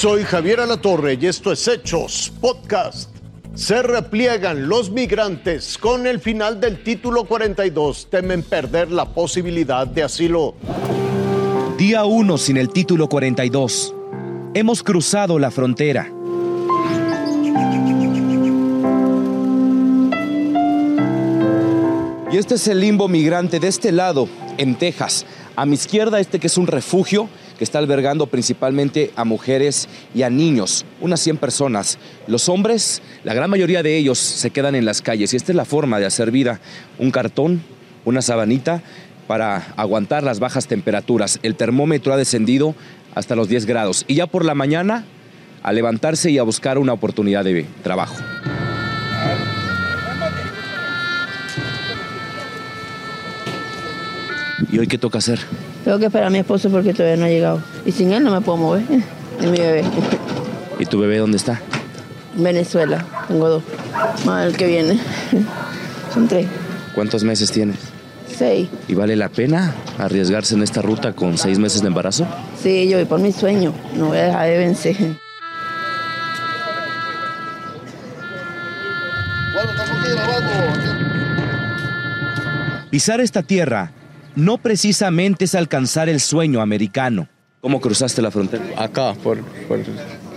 Soy Javier Alatorre y esto es Hechos Podcast. Se repliegan los migrantes con el final del título 42. Temen perder la posibilidad de asilo. Día 1 sin el título 42. Hemos cruzado la frontera. Y este es el limbo migrante de este lado, en Texas. A mi izquierda, este que es un refugio que está albergando principalmente a mujeres y a niños, unas 100 personas. Los hombres, la gran mayoría de ellos se quedan en las calles y esta es la forma de hacer vida. Un cartón, una sabanita para aguantar las bajas temperaturas. El termómetro ha descendido hasta los 10 grados y ya por la mañana a levantarse y a buscar una oportunidad de trabajo. ¿Y hoy qué toca hacer? Tengo que esperar a mi esposo porque todavía no ha llegado. Y sin él no me puedo mover. Es mi bebé. ¿Y tu bebé dónde está? Venezuela. Tengo dos. Más el que viene. Son tres. ¿Cuántos meses tienes? Seis. ¿Y vale la pena arriesgarse en esta ruta con seis meses de embarazo? Sí, yo voy por mi sueño. No voy a dejar de vencer. Pisar esta tierra no precisamente es alcanzar el sueño americano. ¿Cómo cruzaste la frontera? Acá, por,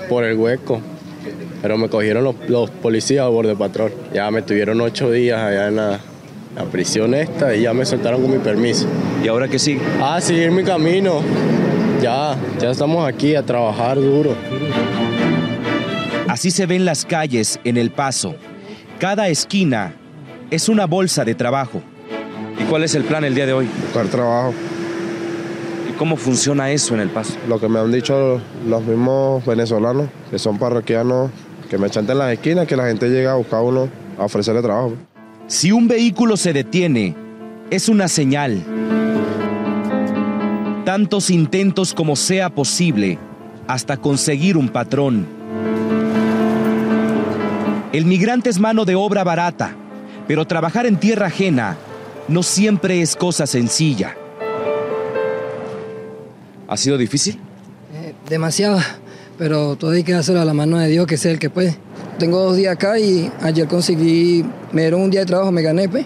por, el hueco. Pero me cogieron los, policías a borde patrón. Ya me tuvieron ocho días allá en la, prisión esta y ya me soltaron con mi permiso. ¿Y ahora qué sigue? Ah, seguir mi camino. Ya, ya estamos aquí a trabajar duro. Así se ven las calles en El Paso. Cada esquina es una bolsa de trabajo. ¿Y cuál es el plan el día de hoy? Buscar trabajo. ¿Y cómo funciona eso en El Paso? Lo que me han dicho los mismos venezolanos, que son parroquianos, que me chanten las esquinas, que la gente llega a buscar uno a ofrecerle trabajo. Si un vehículo se detiene, es una señal. Tantos intentos como sea posible hasta conseguir un patrón. El migrante es mano de obra barata, pero trabajar en tierra ajena no siempre es cosa sencilla. ¿Ha sido difícil? Eh, demasiado, pero todo hay que hacerlo a la mano de Dios, que sea el que puede. Tengo dos días acá y ayer conseguí, me dieron un día de trabajo, me gané, pues,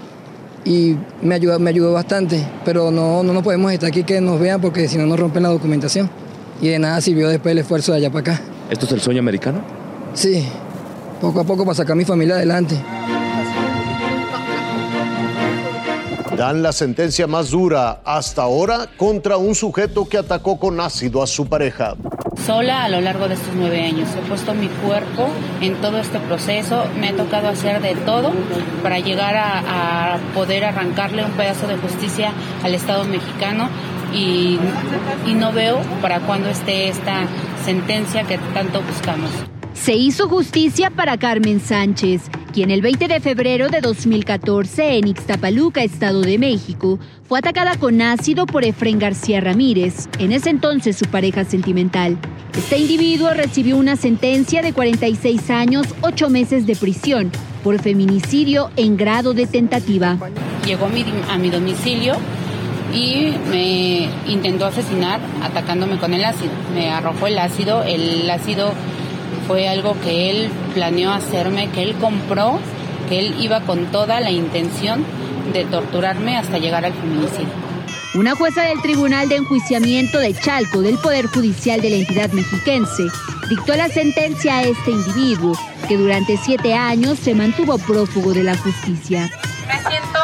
y me ayudó, me ayudó bastante, pero no, no nos podemos estar aquí que nos vean porque si no nos rompen la documentación. Y de nada sirvió después el esfuerzo de allá para acá. ¿Esto es el sueño americano? Sí, poco a poco para sacar a mi familia adelante. Dan la sentencia más dura hasta ahora contra un sujeto que atacó con ácido a su pareja. Sola a lo largo de estos nueve años. He puesto mi cuerpo en todo este proceso. Me ha tocado hacer de todo para llegar a, poder arrancarle un pedazo de justicia al Estado mexicano y, y no veo para cuándo esté esta sentencia que tanto buscamos. Se hizo justicia para Carmen Sánchez, quien el 20 de febrero de 2014 en Ixtapaluca, Estado de México, fue atacada con ácido por Efren García Ramírez, en ese entonces su pareja sentimental. Este individuo recibió una sentencia de 46 años, 8 meses de prisión por feminicidio en grado de tentativa. Llegó a mi domicilio y me intentó asesinar atacándome con el ácido. Me arrojó el ácido, el ácido fue algo que él planeó hacerme, que él compró, que él iba con toda la intención de torturarme hasta llegar al feminicidio. Una jueza del Tribunal de Enjuiciamiento de Chalco del Poder Judicial de la entidad mexiquense dictó la sentencia a este individuo, que durante siete años se mantuvo prófugo de la justicia. Me siento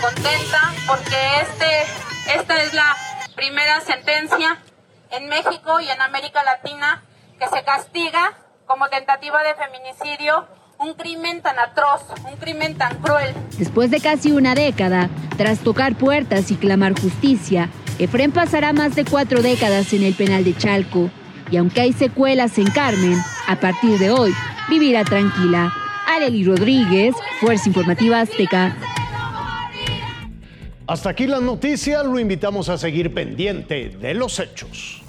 contenta porque este, esta es la primera sentencia en México y en América Latina que se castiga como tentativa de feminicidio un crimen tan atroz, un crimen tan cruel. Después de casi una década, tras tocar puertas y clamar justicia, Efren pasará más de cuatro décadas en el penal de Chalco. Y aunque hay secuelas en Carmen, a partir de hoy vivirá tranquila. Arely Rodríguez, Fuerza Informativa Azteca. Hasta aquí la noticia, lo invitamos a seguir pendiente de los hechos.